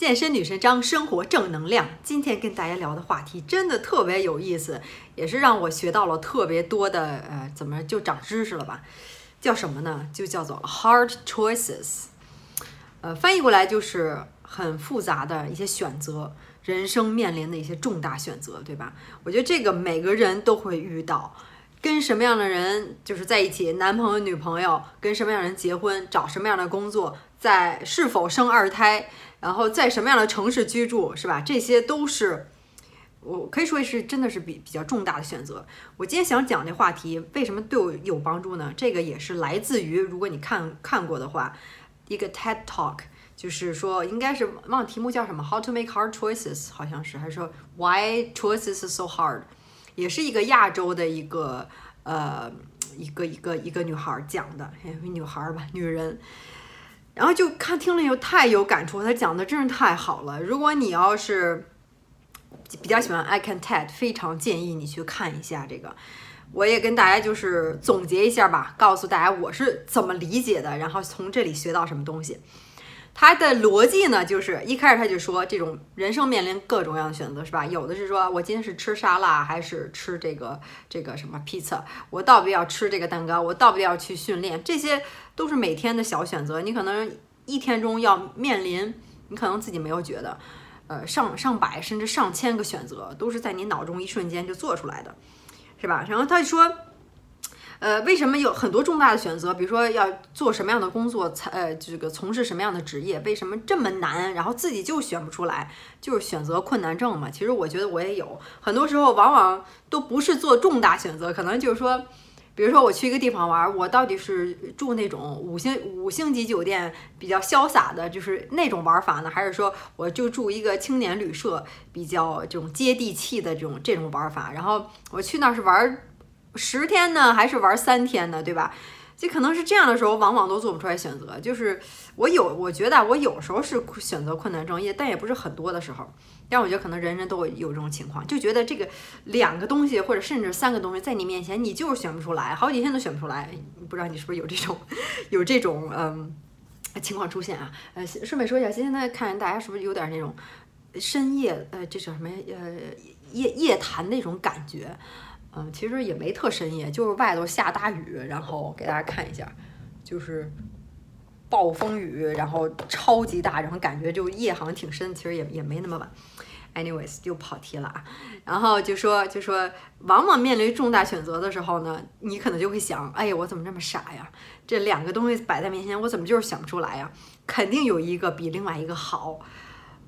健身女神张，生活正能量。今天跟大家聊的话题真的特别有意思，也是让我学到了特别多的呃，怎么就长知识了吧？叫什么呢？就叫做 hard choices，呃，翻译过来就是很复杂的一些选择，人生面临的一些重大选择，对吧？我觉得这个每个人都会遇到，跟什么样的人就是在一起，男朋友、女朋友，跟什么样的人结婚，找什么样的工作，在是否生二胎。然后在什么样的城市居住，是吧？这些都是我可以说是真的是比比较重大的选择。我今天想讲这话题，为什么对我有帮助呢？这个也是来自于，如果你看看过的话，一个 TED Talk，就是说应该是忘了题目叫什么，How to make hard choices，好像是，还是说 Why choices so hard，也是一个亚洲的一个呃一个一个一个女孩讲的，女孩吧，女人。然后就看听了以后太有感触，他讲的真是太好了。如果你要是比较喜欢 I Can TED，非常建议你去看一下这个。我也跟大家就是总结一下吧，告诉大家我是怎么理解的，然后从这里学到什么东西。他的逻辑呢，就是一开始他就说，这种人生面临各种各样的选择，是吧？有的是说我今天是吃沙拉还是吃这个这个什么披萨，我到底要吃这个蛋糕，我到底要去训练，这些都是每天的小选择。你可能一天中要面临，你可能自己没有觉得，呃，上上百甚至上千个选择，都是在你脑中一瞬间就做出来的，是吧？然后他就说。呃，为什么有很多重大的选择？比如说要做什么样的工作，才呃这个从事什么样的职业？为什么这么难？然后自己就选不出来，就是选择困难症嘛。其实我觉得我也有，很多时候往往都不是做重大选择，可能就是说，比如说我去一个地方玩，我到底是住那种五星五星级酒店比较潇洒的，就是那种玩法呢，还是说我就住一个青年旅社比较这种接地气的这种这种玩法？然后我去那是玩。十天呢，还是玩三天呢，对吧？这可能是这样的时候，往往都做不出来选择。就是我有，我觉得我有时候是选择困难症，也但也不是很多的时候。但我觉得可能人人都有这种情况，就觉得这个两个东西或者甚至三个东西在你面前，你就是选不出来，好几天都选不出来。不知道你是不是有这种 有这种嗯情况出现啊？呃，顺便说一下，现在看大家是不是有点那种深夜呃，这叫什么呃夜夜谈那种感觉？嗯，其实也没特深夜，就是外头下大雨，然后给大家看一下，就是暴风雨，然后超级大，然后感觉就夜好像挺深，其实也也没那么晚。Anyways，又跑题了啊。然后就说就说，往往面临重大选择的时候呢，你可能就会想，哎呀，我怎么这么傻呀？这两个东西摆在面前，我怎么就是想不出来呀？肯定有一个比另外一个好。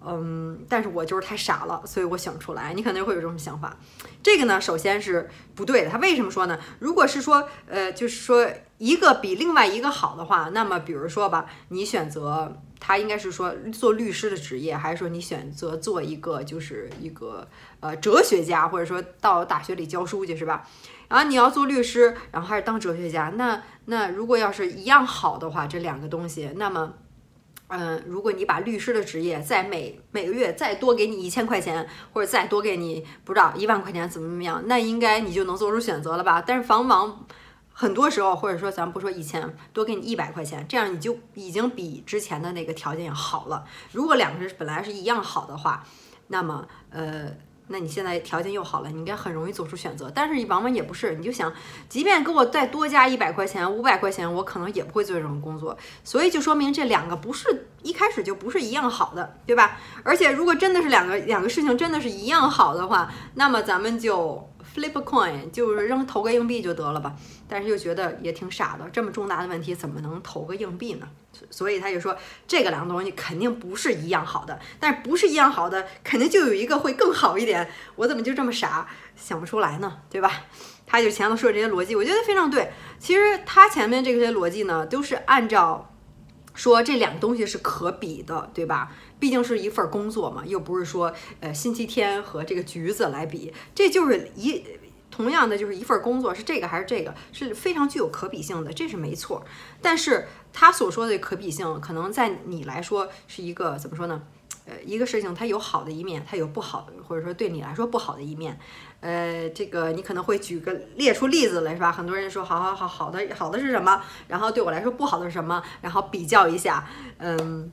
嗯，但是我就是太傻了，所以我想不出来。你可能会有这种想法，这个呢，首先是不对的。他为什么说呢？如果是说，呃，就是说一个比另外一个好的话，那么比如说吧，你选择他应该是说做律师的职业，还是说你选择做一个就是一个呃哲学家，或者说到大学里教书去，是吧？然后你要做律师，然后还是当哲学家，那那如果要是一样好的话，这两个东西，那么。嗯，如果你把律师的职业再每每个月再多给你一千块钱，或者再多给你不知道一万块钱怎么怎么样，那应该你就能做出选择了吧？但是往往很多时候，或者说咱不说一千，多给你一百块钱，这样你就已经比之前的那个条件要好了。如果两个人本来是一样好的话，那么呃。那你现在条件又好了，你应该很容易做出选择。但是往往也不是，你就想，即便给我再多加一百块钱、五百块钱，我可能也不会做这种工作。所以就说明这两个不是一开始就不是一样好的，对吧？而且如果真的是两个两个事情真的是一样好的话，那么咱们就。Flip coin 就是扔投个硬币就得了吧，但是又觉得也挺傻的，这么重大的问题怎么能投个硬币呢？所以他就说这个两个东西肯定不是一样好的，但是不是一样好的，肯定就有一个会更好一点。我怎么就这么傻想不出来呢？对吧？他就前头说的这些逻辑，我觉得非常对。其实他前面这些逻辑呢，都是按照。说这两个东西是可比的，对吧？毕竟是一份工作嘛，又不是说呃星期天和这个橘子来比，这就是一同样的就是一份工作，是这个还是这个，是非常具有可比性的，这是没错。但是他所说的可比性，可能在你来说是一个怎么说呢？呃，一个事情它有好的一面，它有不好的，或者说对你来说不好的一面。呃，这个你可能会举个列出例子来，是吧？很多人说，好好好好的好的是什么？然后对我来说不好的是什么？然后比较一下，嗯，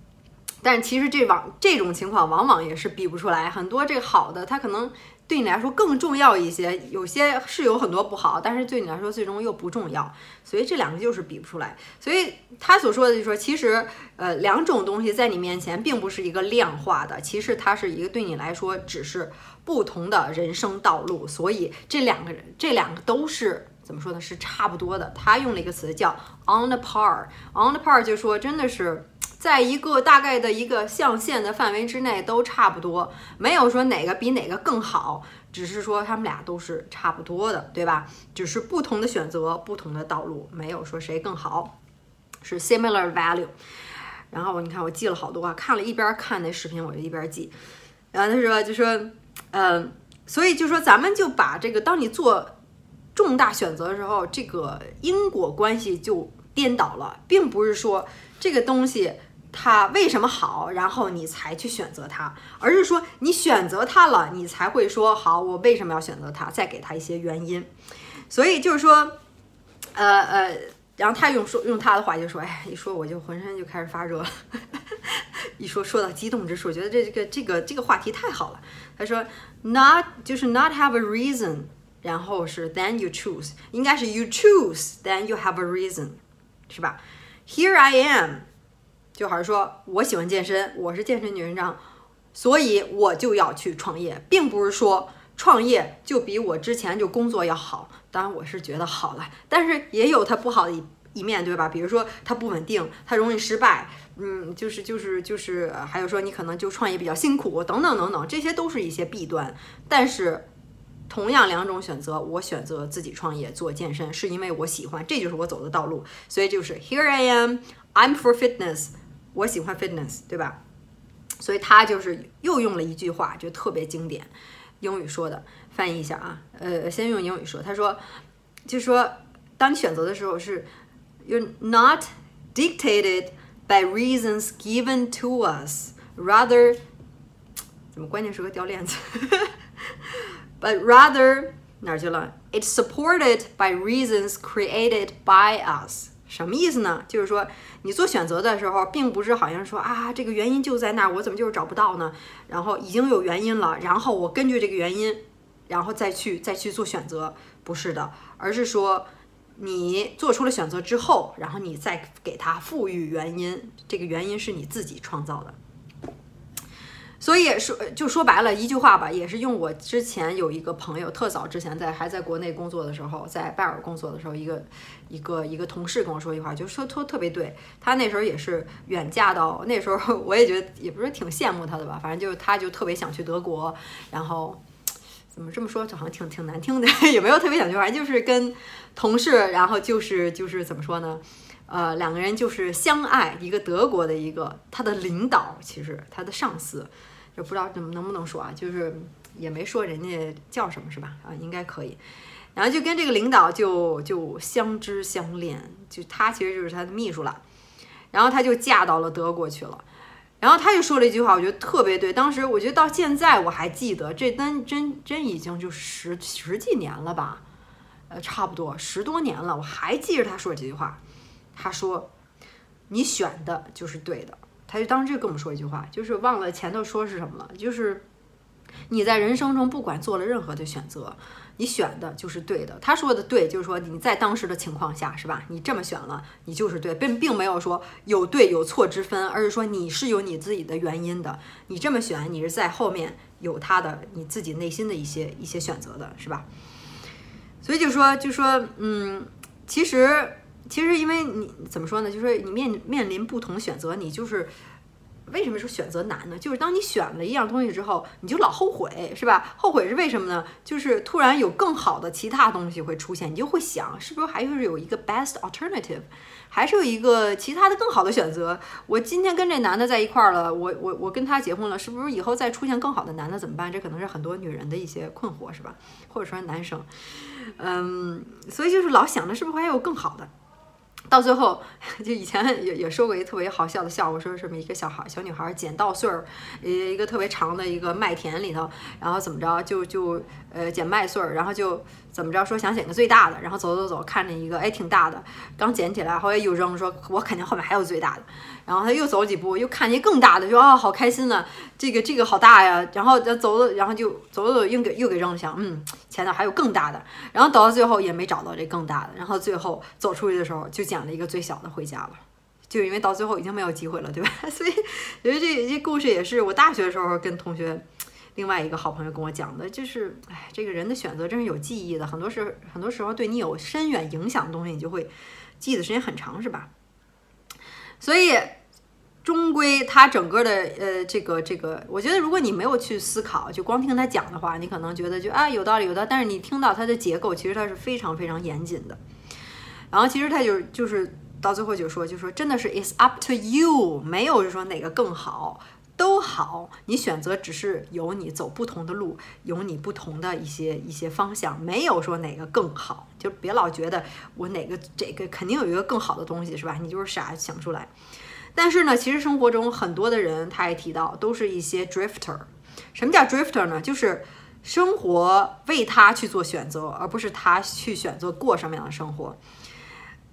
但其实这往这种情况往往也是比不出来，很多这个好的，它可能对你来说更重要一些，有些是有很多不好，但是对你来说最终又不重要，所以这两个就是比不出来。所以他所说的就是说，其实呃两种东西在你面前并不是一个量化的，其实它是一个对你来说只是不同的人生道路，所以这两个人这两个都是。怎么说呢？是差不多的。他用了一个词叫 on the par，on the par 就说真的是在一个大概的一个象限的范围之内都差不多，没有说哪个比哪个更好，只是说他们俩都是差不多的，对吧？只是不同的选择，不同的道路，没有说谁更好，是 similar value。然后你看我记了好多啊，看了一边看那视频我就一边记。然后他说就说嗯，所以就说咱们就把这个当你做。重大选择的时候，这个因果关系就颠倒了，并不是说这个东西它为什么好，然后你才去选择它，而是说你选择它了，你才会说好，我为什么要选择它，再给他一些原因。所以就是说，呃呃，然后他用说用他的话就说，哎，一说我就浑身就开始发热了，一说说到激动之处，觉得这这个这个这个话题太好了。他说，not 就是 not have a reason。然后是 then you choose，应该是 you choose then you have a reason，是吧？Here I am，就好像说我喜欢健身，我是健身女人张，所以我就要去创业，并不是说创业就比我之前就工作要好。当然我是觉得好了，但是也有它不好的一一面，对吧？比如说它不稳定，它容易失败，嗯，就是就是就是，还有说你可能就创业比较辛苦，等等等等，这些都是一些弊端，但是。同样两种选择，我选择自己创业做健身，是因为我喜欢，这就是我走的道路。所以就是 Here I am, I'm for fitness，我喜欢 fitness，对吧？所以他就是又用了一句话，就特别经典，英语说的，翻译一下啊。呃，先用英语说，他说，就说，当你选择的时候是 You're not dictated by reasons given to us, rather，怎么关键时刻掉链子？but rather 哪儿去了？It's supported by reasons created by us。什么意思呢？就是说，你做选择的时候，并不是好像说啊，这个原因就在那儿，我怎么就是找不到呢？然后已经有原因了，然后我根据这个原因，然后再去再去做选择，不是的，而是说你做出了选择之后，然后你再给它赋予原因，这个原因是你自己创造的。所以说，就说白了一句话吧，也是用我之前有一个朋友，特早之前在还在国内工作的时候，在拜尔工作的时候，一个一个一个同事跟我说一句话，就说说特别对。他那时候也是远嫁到，那时候我也觉得也不是挺羡慕他的吧，反正就是他就特别想去德国，然后怎么这么说，好像挺挺难听的，也没有特别想去，反正就是跟同事，然后就是就是怎么说呢？呃，两个人就是相爱，一个德国的一个他的领导，其实他的上司。就不知道怎么能不能说啊，就是也没说人家叫什么是吧？啊，应该可以。然后就跟这个领导就就相知相恋，就他其实就是他的秘书了。然后他就嫁到了德国去了。然后他就说了一句话，我觉得特别对。当时我觉得到现在我还记得，这真真真已经就十十几年了吧？呃，差不多十多年了，我还记着他说这句话。他说：“你选的就是对的。”他就当时就跟我们说一句话，就是忘了前头说是什么了，就是你在人生中不管做了任何的选择，你选的就是对的。他说的对，就是说你在当时的情况下，是吧？你这么选了，你就是对，并并没有说有对有错之分，而是说你是有你自己的原因的。你这么选，你是在后面有他的你自己内心的一些一些选择的，是吧？所以就说就说，嗯，其实。其实，因为你怎么说呢？就是你面面临不同选择，你就是为什么说选择难呢？就是当你选了一样东西之后，你就老后悔，是吧？后悔是为什么呢？就是突然有更好的其他东西会出现，你就会想，是不是还是有一个 best alternative，还是有一个其他的更好的选择？我今天跟这男的在一块儿了，我我我跟他结婚了，是不是以后再出现更好的男的怎么办？这可能是很多女人的一些困惑，是吧？或者说男生，嗯，所以就是老想着是不是还有更好的？到最后就以前也也说过一个特别好笑的笑话，说什么一个小孩小女孩捡稻穗儿，一，一个特别长的一个麦田里头，然后怎么着就就呃捡麦穗儿，然后就怎么着说想捡个最大的，然后走走走，看见一个哎挺大的，刚捡起来，后来又扔，说我肯定后面还有最大的，然后他又走几步，又看见更大的，说啊好开心呢，这个这个好大呀，然后走走，然后就走走走又给又给扔了，想嗯前头还有更大的，然后走到最后也没找到这更大的，然后最后走出去的时候就捡了一个最小的。回家了，就因为到最后已经没有机会了，对吧？所以觉得这这故事也是我大学的时候跟同学另外一个好朋友跟我讲的，就是哎，这个人的选择真是有记忆的，很多时很多时候对你有深远影响的东西，你就会记得时间很长，是吧？所以终归他整个的呃这个这个，我觉得如果你没有去思考，就光听他讲的话，你可能觉得就啊有道理有道理，但是你听到它的结构，其实它是非常非常严谨的。然后其实他就就是。到最后就说，就说真的是 it's up to you，没有说哪个更好，都好，你选择只是有你走不同的路，有你不同的一些一些方向，没有说哪个更好，就别老觉得我哪个这个肯定有一个更好的东西是吧？你就是傻想出来。但是呢，其实生活中很多的人，他也提到，都是一些 drifter。什么叫 drifter 呢？就是生活为他去做选择，而不是他去选择过什么样的生活。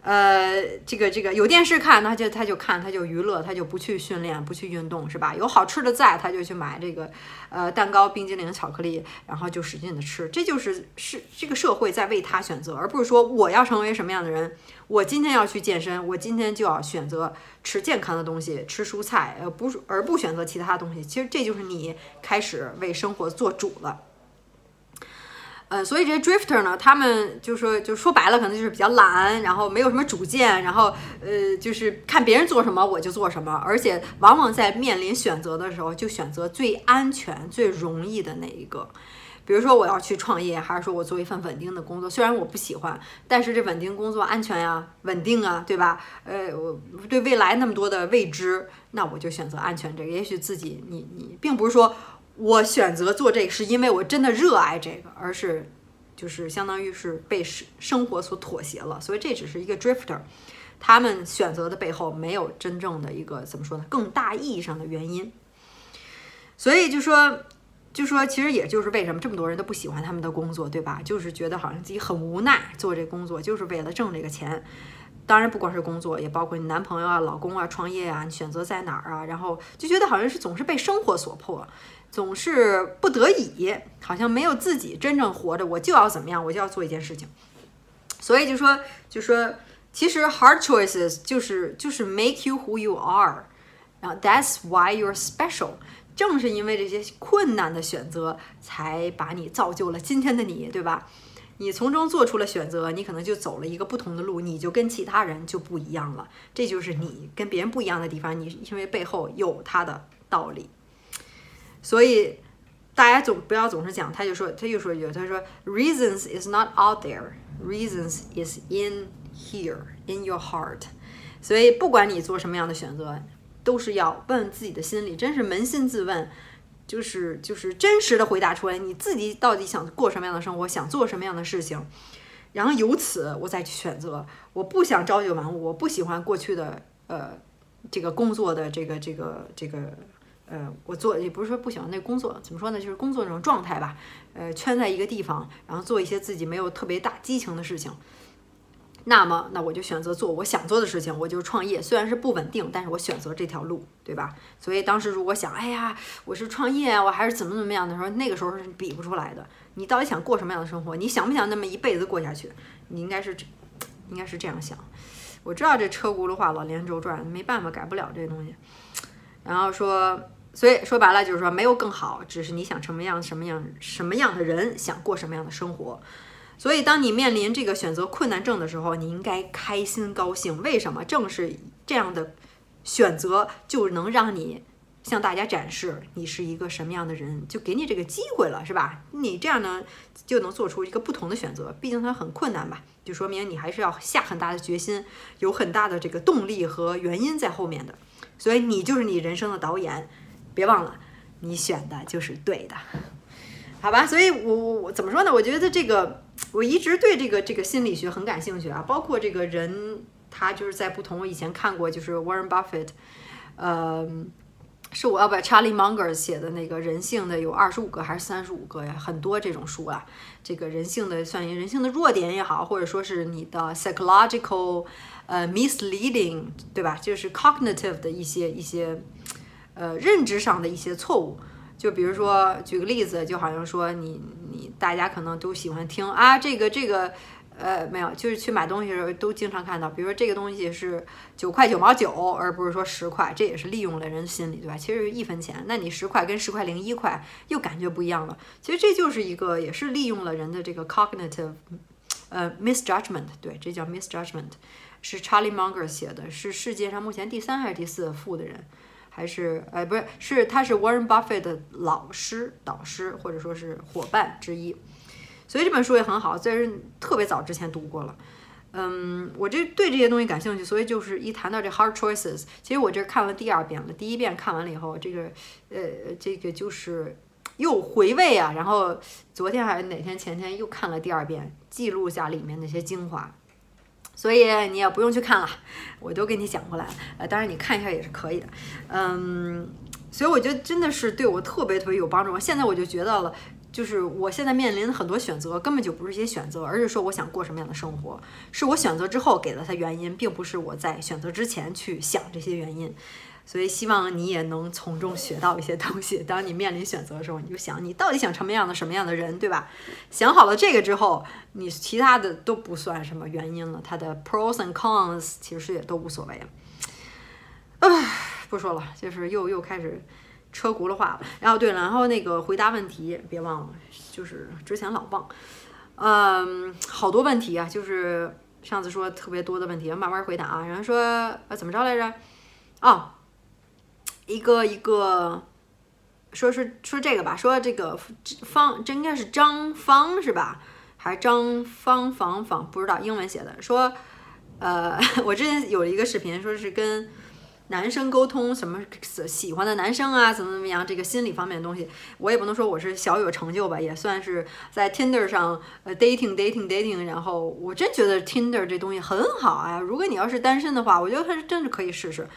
呃，这个这个有电视看，他就他就看，他就娱乐，他就不去训练，不去运动，是吧？有好吃的在，他就去买这个呃蛋糕、冰激凌、巧克力，然后就使劲的吃。这就是是这个社会在为他选择，而不是说我要成为什么样的人，我今天要去健身，我今天就要选择吃健康的东西，吃蔬菜，呃，不而不选择其他东西。其实这就是你开始为生活做主了。呃，所以这些 drifter 呢，他们就说，就说白了，可能就是比较懒，然后没有什么主见，然后呃，就是看别人做什么我就做什么，而且往往在面临选择的时候，就选择最安全、最容易的那一个。比如说我要去创业，还是说我做一份稳定的工作，虽然我不喜欢，但是这稳定工作安全呀、稳定啊，对吧？呃，我对未来那么多的未知，那我就选择安全这个。也许自己你你并不是说。我选择做这个是因为我真的热爱这个，而是就是相当于是被生生活所妥协了，所以这只是一个 drifter，他们选择的背后没有真正的一个怎么说呢？更大意义上的原因。所以就说就说，其实也就是为什么这么多人都不喜欢他们的工作，对吧？就是觉得好像自己很无奈，做这工作就是为了挣这个钱。当然不光是工作，也包括你男朋友啊、老公啊、创业啊，你选择在哪儿啊，然后就觉得好像是总是被生活所迫。总是不得已，好像没有自己真正活着，我就要怎么样，我就要做一件事情。所以就说，就说，其实 hard choices 就是就是 make you who you are，然后 that's why you're special。正是因为这些困难的选择，才把你造就了今天的你，对吧？你从中做出了选择，你可能就走了一个不同的路，你就跟其他人就不一样了。这就是你跟别人不一样的地方，你因为背后有他的道理。所以，大家总不要总是讲，他就说，他又说一句，他说，reasons is not out there，reasons is in here，in your heart。所以，不管你做什么样的选择，都是要问自己的心里，真是扪心自问，就是就是真实的回答出来，你自己到底想过什么样的生活，想做什么样的事情，然后由此我再去选择。我不想朝九晚五，我不喜欢过去的呃这个工作的这个这个这个。呃，我做也不是说不喜欢那工作，怎么说呢？就是工作那种状态吧。呃，圈在一个地方，然后做一些自己没有特别大激情的事情。那么，那我就选择做我想做的事情，我就创业。虽然是不稳定，但是我选择这条路，对吧？所以当时如果想，哎呀，我是创业啊，我还是怎么怎么样的时候，那个时候是比不出来的。你到底想过什么样的生活？你想不想那么一辈子过下去？你应该是，应该是这样想。我知道这车轱辘话老连轴转，没办法，改不了这东西。然后说。所以说白了就是说没有更好，只是你想什么样什么样什么样的人想过什么样的生活。所以当你面临这个选择困难症的时候，你应该开心高兴。为什么？正是这样的选择就能让你向大家展示你是一个什么样的人，就给你这个机会了，是吧？你这样呢就能做出一个不同的选择。毕竟它很困难吧，就说明你还是要下很大的决心，有很大的这个动力和原因在后面的。所以你就是你人生的导演。别忘了，你选的就是对的，好吧？所以，我我我怎么说呢？我觉得这个，我一直对这个这个心理学很感兴趣啊，包括这个人他就是在不同我以前看过，就是 Warren Buffett，呃，是我要把 Charlie Munger 写的那个人性的有二十五个还是三十五个呀？很多这种书啊，这个人性的算人性的弱点也好，或者说是你的 psychological 呃 misleading 对吧？就是 cognitive 的一些一些呃认知上的一些错误。就比如说举个例子，就好像说你你大家可能都喜欢听啊，这个这个。呃，没有，就是去买东西的时候都经常看到，比如说这个东西是九块九毛九，而不是说十块，这也是利用了人心理，对吧？其实一分钱，那你十块跟十块零一块又感觉不一样了。其实这就是一个，也是利用了人的这个 cognitive，呃，misjudgment，对，这叫 misjudgment，是 Charlie Munger 写的，是世界上目前第三还是第四富的人，还是，呃，不是，是他是 Warren Buffett 的老师、导师或者说是伙伴之一。所以这本书也很好，虽然特别早之前读过了。嗯，我这对这些东西感兴趣，所以就是一谈到这 hard choices，其实我这看了第二遍了。第一遍看完了以后，这个呃，这个就是又回味啊。然后昨天还是哪天前天又看了第二遍，记录下里面那些精华。所以你也不用去看了，我都给你讲过来了。呃，当然你看一下也是可以的。嗯，所以我觉得真的是对我特别特别有帮助。现在我就觉得了。就是我现在面临的很多选择，根本就不是一些选择，而是说我想过什么样的生活，是我选择之后给了他原因，并不是我在选择之前去想这些原因。所以希望你也能从中学到一些东西。当你面临选择的时候，你就想你到底想成么样的什么样的人，对吧？想好了这个之后，你其他的都不算什么原因了。它的 pros and cons 其实也都无所谓了。唉，不说了，就是又又开始。车轱辘话了，然后对了，然后那个回答问题别忘了，就是之前老忘，嗯，好多问题啊，就是上次说特别多的问题，慢慢回答啊。然后说呃怎么着来着？哦，一个一个说是说这个吧，说这个方这应该是张方是吧？还是张方方方？不知道英文写的。说呃，我之前有一个视频，说是跟。男生沟通什么喜欢的男生啊，怎么怎么样？这个心理方面的东西，我也不能说我是小有成就吧，也算是在 Tinder 上呃 dating dating dating。然后我真觉得 Tinder 这东西很好啊。如果你要是单身的话，我觉得还是真是可以试试。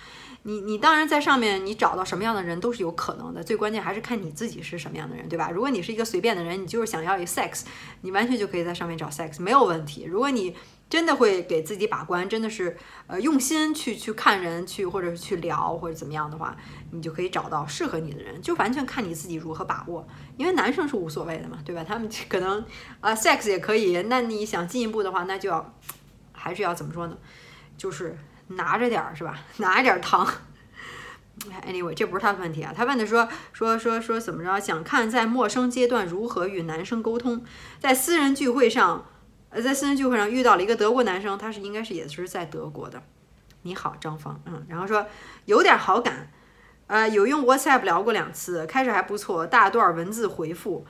你你当然在上面你找到什么样的人都是有可能的，最关键还是看你自己是什么样的人，对吧？如果你是一个随便的人，你就是想要一 sex，你完全就可以在上面找 sex，没有问题。如果你真的会给自己把关，真的是呃用心去去看人，去或者是去聊或者怎么样的话，你就可以找到适合你的人，就完全看你自己如何把握。因为男生是无所谓的嘛，对吧？他们可能啊 sex 也可以，那你想进一步的话，那就要还是要怎么说呢？就是拿着点儿是吧？拿着点儿糖。Anyway，这不是他的问题啊，他问的说说说说怎么着？想看在陌生阶段如何与男生沟通，在私人聚会上。呃，在私人聚会上遇到了一个德国男生，他是应该是也是在德国的。你好，张芳，嗯，然后说有点好感，呃，有用 WhatsApp 聊过两次，开始还不错，大段文字回复。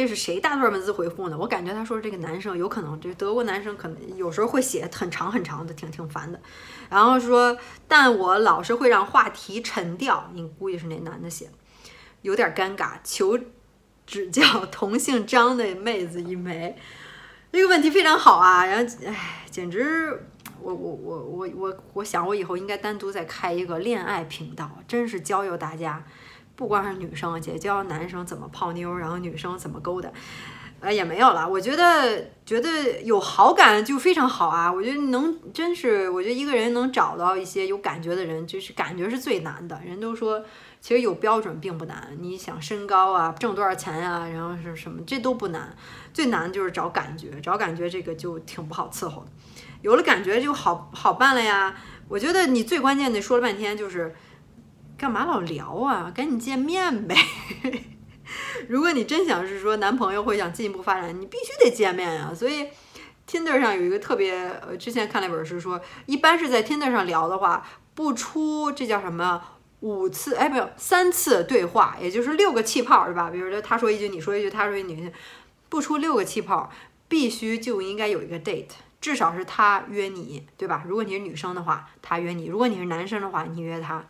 这是谁大段文字回复呢？我感觉他说这个男生有可能，这德国男生可能有时候会写很长很长的，挺挺烦的。然后说，但我老是会让话题沉掉，你估计是那男的写，有点尴尬，求指教。同姓张的妹子一枚。这个问题非常好啊，然后哎，简直，我我我我我我想我以后应该单独再开一个恋爱频道，真是教教大家，不光是女生，姐教男生怎么泡妞，然后女生怎么勾搭，呃也没有了。我觉得觉得有好感就非常好啊，我觉得能真是，我觉得一个人能找到一些有感觉的人，就是感觉是最难的。人都说。其实有标准并不难，你想身高啊，挣多少钱呀，然后是什么，这都不难，最难就是找感觉，找感觉这个就挺不好伺候的。有了感觉就好好办了呀。我觉得你最关键的说了半天就是，干嘛老聊啊？赶紧见面呗。如果你真想是说男朋友会想进一步发展，你必须得见面呀。所以 Tinder 上有一个特别，呃，之前看了一本书说，一般是在 Tinder 上聊的话，不出这叫什么？五次哎，没有三次对话，也就是六个气泡，是吧？比如说他说一句，你说一句，他说一句，不出六个气泡，必须就应该有一个 date，至少是他约你，对吧？如果你是女生的话，他约你；如果你是男生的话，你约他。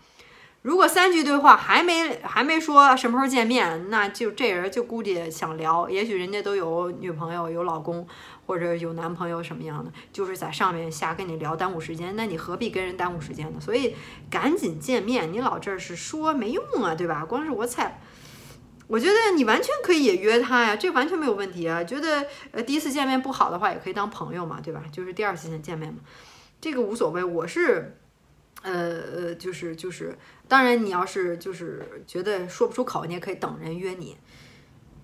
如果三句对话还没还没说什么时候见面，那就这人就估计想聊，也许人家都有女朋友、有老公或者有男朋友什么样的，就是在上面瞎跟你聊，耽误时间。那你何必跟人耽误时间呢？所以赶紧见面，你老这是说没用啊，对吧？光是我猜，我觉得你完全可以也约他呀，这完全没有问题啊。觉得呃第一次见面不好的话，也可以当朋友嘛，对吧？就是第二次见面嘛，这个无所谓。我是。呃呃，就是就是，当然你要是就是觉得说不出口，你也可以等人约你。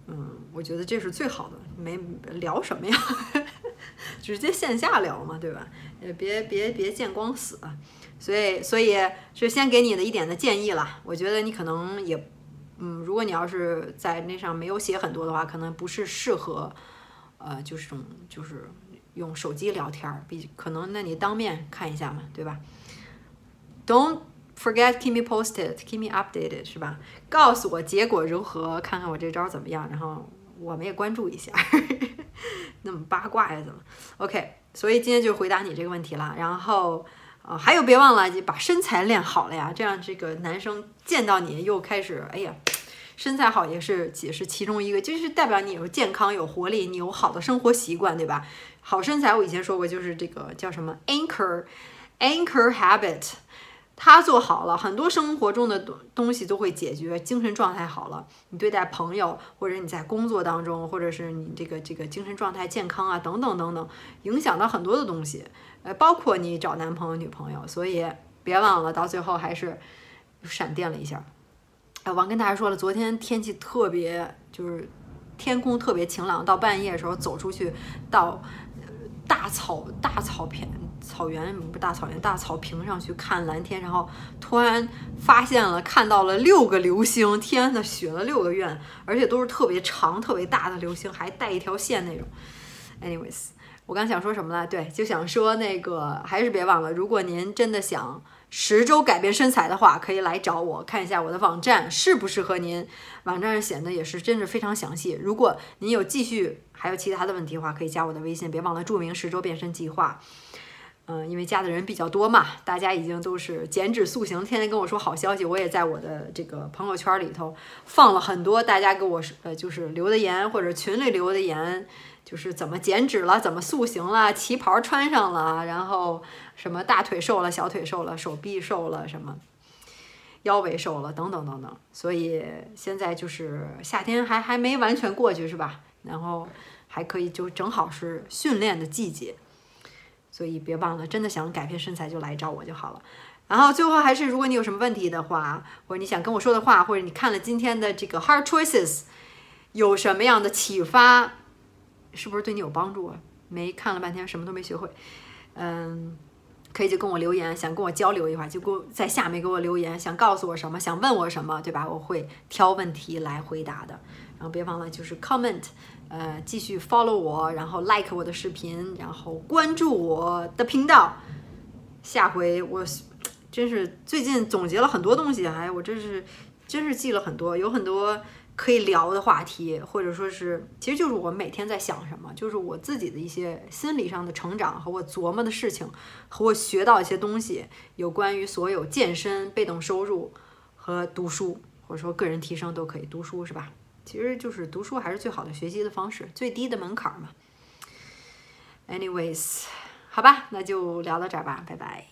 嗯，我觉得这是最好的。没聊什么呀，直接线下聊嘛，对吧？呃，别别别见光死。所以所以是先给你的一点的建议了。我觉得你可能也，嗯，如果你要是在那上没有写很多的话，可能不是适合，呃，就是这种就是用手机聊天儿，比可能那你当面看一下嘛，对吧？Don't forget keep me posted, keep me updated，是吧？告诉我结果如何，看看我这招怎么样，然后我们也关注一下。那么八卦呀，怎么？OK，所以今天就回答你这个问题了。然后，呃，还有别忘了把身材练好了呀，这样这个男生见到你又开始，哎呀，身材好也是也是其中一个，就是代表你有健康、有活力，你有好的生活习惯，对吧？好身材，我以前说过，就是这个叫什么 anchor anchor habit。他做好了，很多生活中的东东西都会解决。精神状态好了，你对待朋友，或者你在工作当中，或者是你这个这个精神状态健康啊，等等等等，影响到很多的东西，呃，包括你找男朋友女朋友。所以别忘了，到最后还是闪电了一下。哎，忘跟大家说了，昨天天气特别，就是天空特别晴朗，到半夜的时候走出去，到大草大草坪。草原不大草原，大草坪上去看蓝天，然后突然发现了看到了六个流星，天呐，许了六个愿，而且都是特别长、特别大的流星，还带一条线那种。Anyways，我刚想说什么了？对，就想说那个，还是别忘了，如果您真的想十周改变身材的话，可以来找我看一下我的网站适不适合您。网站上显得也是真是非常详细。如果您有继续还有其他的问题的话，可以加我的微信，别忘了注明十周变身计划。嗯，因为加的人比较多嘛，大家已经都是减脂塑形，天天跟我说好消息。我也在我的这个朋友圈里头放了很多大家给我呃就是留的言，或者群里留的言，就是怎么减脂了，怎么塑形了，旗袍穿上了，然后什么大腿瘦了，小腿瘦了，手臂瘦了，什么腰围瘦了，等等等等。所以现在就是夏天还还没完全过去是吧？然后还可以就正好是训练的季节。所以别忘了，真的想改变身材就来找我就好了。然后最后还是，如果你有什么问题的话，或者你想跟我说的话，或者你看了今天的这个 Hard Choices，有什么样的启发，是不是对你有帮助啊？没看了半天什么都没学会，嗯，可以就跟我留言，想跟我交流一会儿，就给我在下面给我留言，想告诉我什么，想问我什么，对吧？我会挑问题来回答的。然后别忘了就是 comment。呃，继续 follow 我，然后 like 我的视频，然后关注我的频道。下回我真是最近总结了很多东西，哎，我真是真是记了很多，有很多可以聊的话题，或者说是，其实就是我每天在想什么，就是我自己的一些心理上的成长和我琢磨的事情，和我学到一些东西，有关于所有健身、被动收入和读书，或者说个人提升都可以，读书是吧？其实就是读书还是最好的学习的方式，最低的门槛嘛。Anyways，好吧，那就聊到这儿吧，拜拜。